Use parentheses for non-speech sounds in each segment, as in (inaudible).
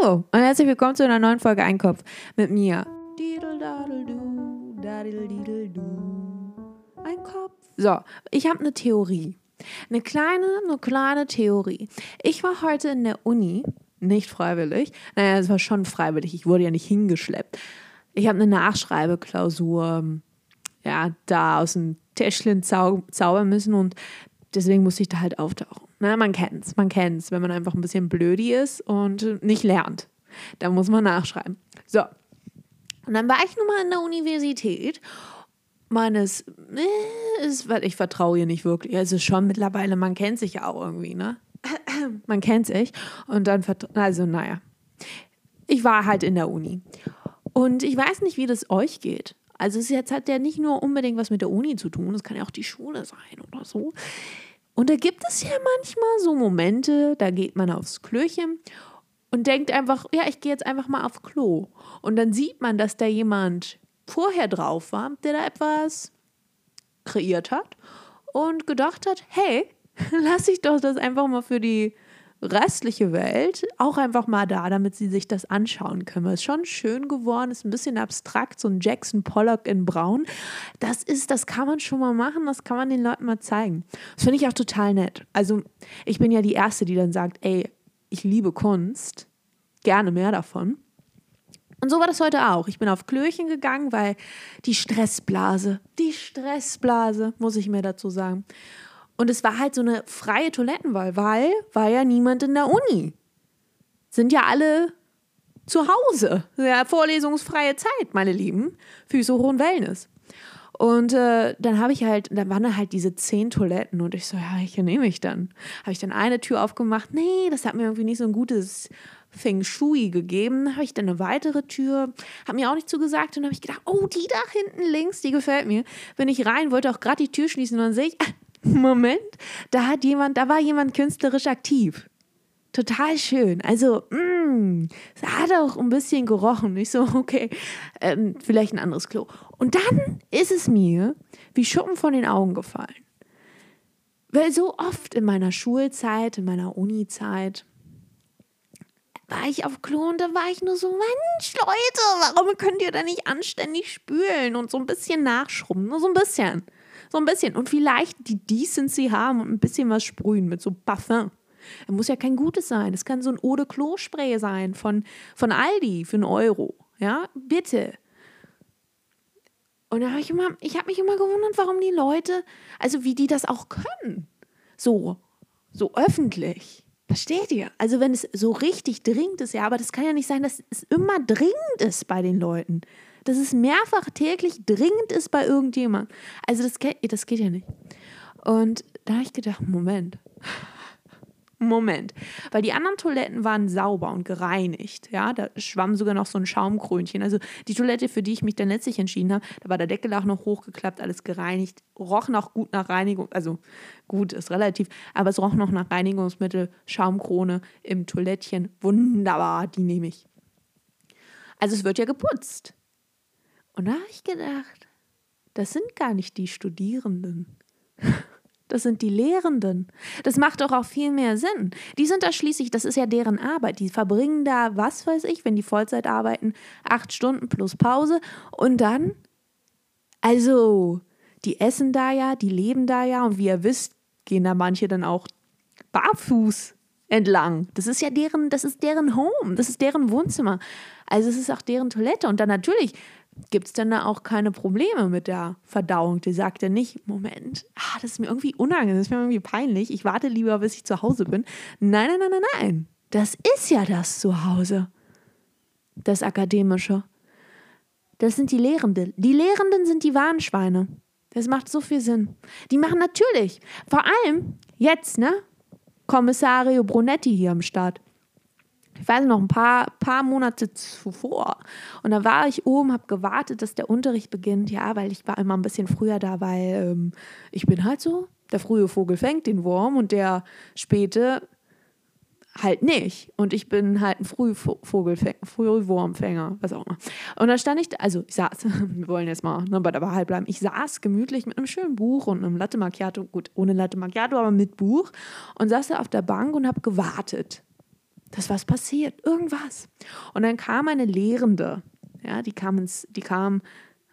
Hallo und herzlich willkommen zu einer neuen Folge Einkopf mit mir. Einkopf. So, ich habe eine Theorie. Eine kleine, eine kleine Theorie. Ich war heute in der Uni, nicht freiwillig. Naja, es war schon freiwillig. Ich wurde ja nicht hingeschleppt. Ich habe eine Nachschreibeklausur, ja, da aus dem Täschchen zau zaubern müssen und deswegen musste ich da halt auftauchen. Na, man kennt's, man kennt's, wenn man einfach ein bisschen blödi ist und nicht lernt. Da muss man nachschreiben. So. Und dann war ich nun mal in der Universität meines, äh, ist, ich vertraue ihr nicht wirklich. Es ist schon mittlerweile, man kennt sich ja auch irgendwie, ne? (clears throat) man kennt sich. Und dann, also naja. Ich war halt in der Uni. Und ich weiß nicht, wie das euch geht. Also es jetzt hat ja nicht nur unbedingt was mit der Uni zu tun, es kann ja auch die Schule sein oder so. Und da gibt es ja manchmal so Momente, da geht man aufs Klöchen und denkt einfach, ja, ich gehe jetzt einfach mal aufs Klo. Und dann sieht man, dass da jemand vorher drauf war, der da etwas kreiert hat und gedacht hat, hey, (laughs) lass ich doch das einfach mal für die restliche Welt auch einfach mal da, damit sie sich das anschauen können. Es ist schon schön geworden, ist ein bisschen abstrakt, so ein Jackson Pollock in Braun. Das ist, das kann man schon mal machen, das kann man den Leuten mal zeigen. Das finde ich auch total nett. Also ich bin ja die Erste, die dann sagt, ey, ich liebe Kunst, gerne mehr davon. Und so war das heute auch. Ich bin auf Klöchen gegangen, weil die Stressblase, die Stressblase, muss ich mir dazu sagen. Und es war halt so eine freie Toilettenwahl, weil war ja niemand in der Uni. Sind ja alle zu Hause. Ja, vorlesungsfreie Zeit, meine Lieben. Hoch und Wellness. Und äh, dann habe ich halt, da waren halt diese zehn Toiletten und ich so, ja, hier nehme ich dann. Habe ich dann eine Tür aufgemacht. Nee, das hat mir irgendwie nicht so ein gutes Feng Shui gegeben. Habe ich dann eine weitere Tür, habe mir auch nicht zugesagt und habe ich gedacht, oh, die da hinten links, die gefällt mir. Bin ich rein, wollte auch gerade die Tür schließen und dann sehe ich, (laughs) Moment, da hat jemand, da war jemand künstlerisch aktiv. Total schön. Also, mm, es hat auch ein bisschen gerochen. Ich so, (laughs) okay, ähm, vielleicht ein anderes Klo. Und dann ist es mir wie Schuppen von den Augen gefallen. Weil so oft in meiner Schulzeit, in meiner Uni-Zeit, war ich auf Klo und da war ich nur so, Mensch, Leute, warum könnt ihr da nicht anständig spülen und so ein bisschen nachschrubben? Nur so ein bisschen. So ein bisschen. Und vielleicht die Decency haben und ein bisschen was sprühen mit so Parfum. Es muss ja kein gutes sein. Es kann so ein Eau de Clos-Spray sein von, von Aldi für einen Euro. Ja, bitte. Und da habe ich immer, ich habe mich immer gewundert, warum die Leute, also wie die das auch können. So, so öffentlich. Versteht ihr? Also wenn es so richtig dringend ist, ja, aber das kann ja nicht sein, dass es immer dringend ist bei den Leuten dass es mehrfach täglich dringend ist bei irgendjemandem. Also das, das geht ja nicht. Und da habe ich gedacht, Moment. (laughs) Moment. Weil die anderen Toiletten waren sauber und gereinigt. Ja, da schwamm sogar noch so ein Schaumkrönchen. Also die Toilette, für die ich mich dann letztlich entschieden habe, da war der Deckel auch noch hochgeklappt, alles gereinigt. Roch noch gut nach Reinigung. Also gut ist relativ, aber es roch noch nach Reinigungsmittel, Schaumkrone im Toilettchen. Wunderbar, die nehme ich. Also es wird ja geputzt. Und da habe ich gedacht, das sind gar nicht die Studierenden. (laughs) Das sind die Lehrenden. Das macht doch auch viel mehr Sinn. Die sind da schließlich, das ist ja deren Arbeit. Die verbringen da, was weiß ich, wenn die Vollzeit arbeiten, acht Stunden plus Pause. Und dann, also, die essen da ja, die leben da ja. Und wie ihr wisst, gehen da manche dann auch barfuß entlang. Das ist ja deren, das ist deren Home, das ist deren Wohnzimmer. Also es ist auch deren Toilette. Und dann natürlich gibt es dann da auch keine Probleme mit der Verdauung. Die sagt ja nicht, Moment, ah, das ist mir irgendwie unangenehm, das ist mir irgendwie peinlich, ich warte lieber, bis ich zu Hause bin. Nein, nein, nein, nein, nein. Das ist ja das Zuhause. Das Akademische. Das sind die Lehrenden. Die Lehrenden sind die Warnschweine. Das macht so viel Sinn. Die machen natürlich, vor allem jetzt, ne? Kommissario Brunetti hier am Start ich weiß noch, ein paar, paar Monate zuvor. Und da war ich oben, habe gewartet, dass der Unterricht beginnt. Ja, weil ich war immer ein bisschen früher da, weil ähm, ich bin halt so. Der frühe Vogel fängt den Wurm und der späte halt nicht. Und ich bin halt ein Frühvogelfänger, Frühwurmfänger, was auch immer. Und da stand ich, also ich saß, (laughs) wir wollen jetzt mal ne, bei der Wahrheit bleiben, ich saß gemütlich mit einem schönen Buch und einem Latte Macchiato, gut, ohne Latte Macchiato, aber mit Buch und saß da auf der Bank und habe gewartet dass was passiert, irgendwas. Und dann kam eine Lehrende, ja, die kam, ins, die kam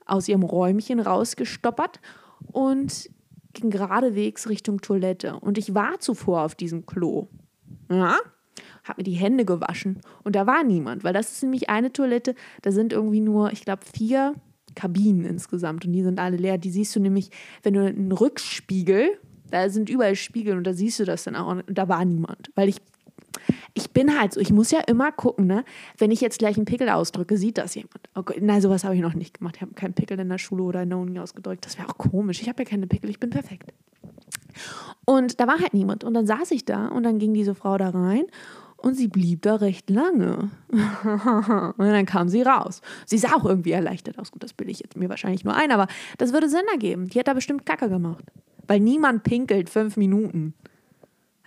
aus ihrem Räumchen rausgestoppert und ging geradewegs Richtung Toilette. Und ich war zuvor auf diesem Klo. Ja, habe mir die Hände gewaschen und da war niemand, weil das ist nämlich eine Toilette, da sind irgendwie nur, ich glaube, vier Kabinen insgesamt und die sind alle leer. Die siehst du nämlich, wenn du einen Rückspiegel, da sind überall Spiegel und da siehst du das dann auch und da war niemand, weil ich ich bin halt so, ich muss ja immer gucken, ne? Wenn ich jetzt gleich einen Pickel ausdrücke, sieht das jemand. Okay, nein, sowas habe ich noch nicht gemacht. Ich habe keinen Pickel in der Schule oder in der Uni ausgedrückt. Das wäre auch komisch. Ich habe ja keine Pickel, ich bin perfekt. Und da war halt niemand. Und dann saß ich da und dann ging diese Frau da rein und sie blieb da recht lange. (laughs) und dann kam sie raus. Sie sah auch irgendwie erleichtert aus. Gut, das bilde ich jetzt mir wahrscheinlich nur ein, aber das würde Sinn ergeben. Die hat da bestimmt Kacke gemacht. Weil niemand pinkelt fünf Minuten.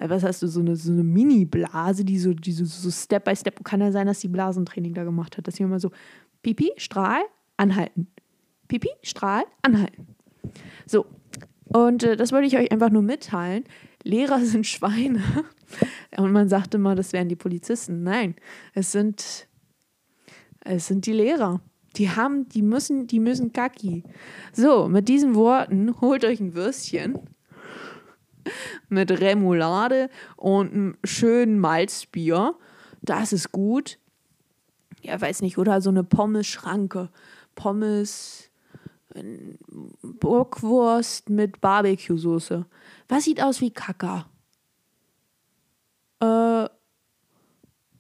Was hast du, so eine, so eine Mini-Blase, die so, die so, so Step by Step. Kann ja sein, dass sie Blasentraining da gemacht hat, dass sie immer so Pipi, Strahl, anhalten. Pipi, Strahl, anhalten. So. Und äh, das wollte ich euch einfach nur mitteilen. Lehrer (laughs) sind Schweine. Und man sagte immer, das wären die Polizisten. Nein, es sind, es sind die Lehrer. Die haben, die müssen, die müssen Kaki. So, mit diesen Worten holt euch ein Würstchen mit Remoulade und einem schönen Malzbier. Das ist gut. Ja, weiß nicht, oder so eine Pommes-Schranke. Pommes, Burgwurst mit Barbecue-Soße. Was sieht aus wie Kaka? Äh,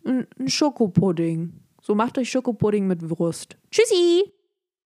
ein Schokopudding. So macht euch Schokopudding mit Wurst. Tschüssi!